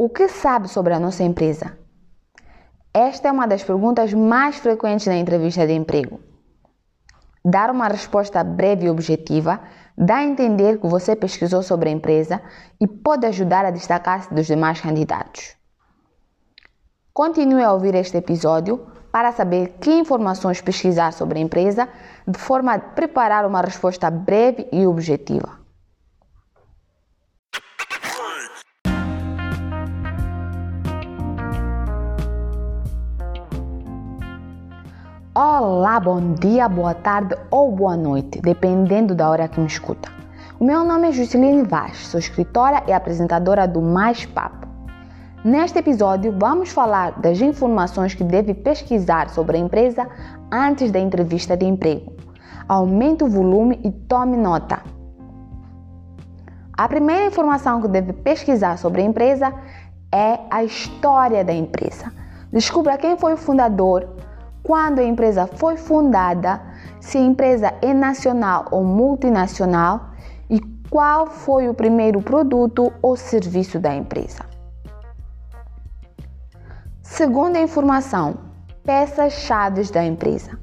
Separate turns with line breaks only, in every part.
O que sabe sobre a nossa empresa? Esta é uma das perguntas mais frequentes na entrevista de emprego. Dar uma resposta breve e objetiva dá a entender que você pesquisou sobre a empresa e pode ajudar a destacar-se dos demais candidatos. Continue a ouvir este episódio para saber que informações pesquisar sobre a empresa de forma a preparar uma resposta breve e objetiva. Olá, bom dia, boa tarde ou boa noite, dependendo da hora que me escuta. O meu nome é Jusceline Vaz, sou escritora e apresentadora do Mais Papo. Neste episódio, vamos falar das informações que deve pesquisar sobre a empresa antes da entrevista de emprego. Aumente o volume e tome nota. A primeira informação que deve pesquisar sobre a empresa é a história da empresa. Descubra quem foi o fundador, quando a empresa foi fundada, se a empresa é nacional ou multinacional e qual foi o primeiro produto ou serviço da empresa. Segunda informação, peças-chave da empresa.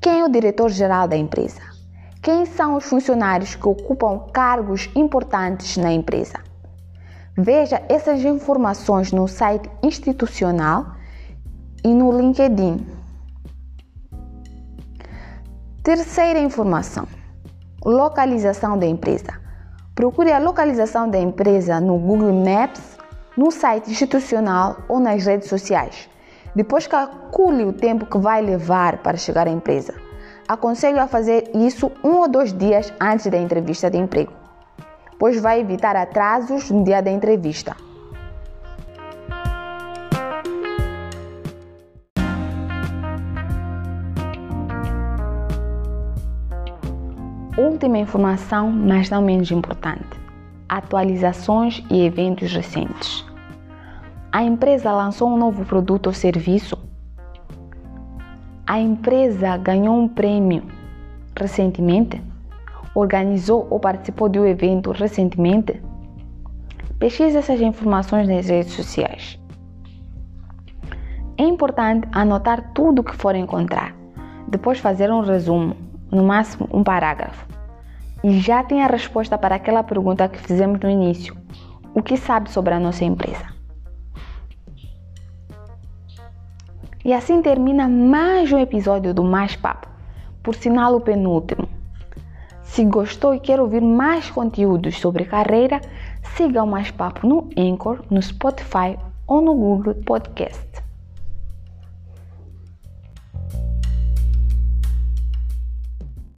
Quem é o diretor-geral da empresa? Quem são os funcionários que ocupam cargos importantes na empresa? Veja essas informações no site institucional e no LinkedIn. Terceira informação: localização da empresa. Procure a localização da empresa no Google Maps no site institucional ou nas redes sociais. Depois calcule o tempo que vai levar para chegar à empresa. Aconselho a fazer isso um ou dois dias antes da entrevista de emprego, pois vai evitar atrasos no dia da entrevista. Última informação, mas não menos importante: atualizações e eventos recentes. A empresa lançou um novo produto ou serviço, a empresa ganhou um prêmio recentemente, organizou ou participou de um evento recentemente. Pesquise essas informações nas redes sociais. É importante anotar tudo o que for encontrar, depois fazer um resumo, no máximo um parágrafo. E já tem a resposta para aquela pergunta que fizemos no início: o que sabe sobre a nossa empresa? E assim termina mais um episódio do Mais Papo, por sinal o penúltimo. Se gostou e quer ouvir mais conteúdos sobre carreira, siga o Mais Papo no Anchor, no Spotify ou no Google Podcast.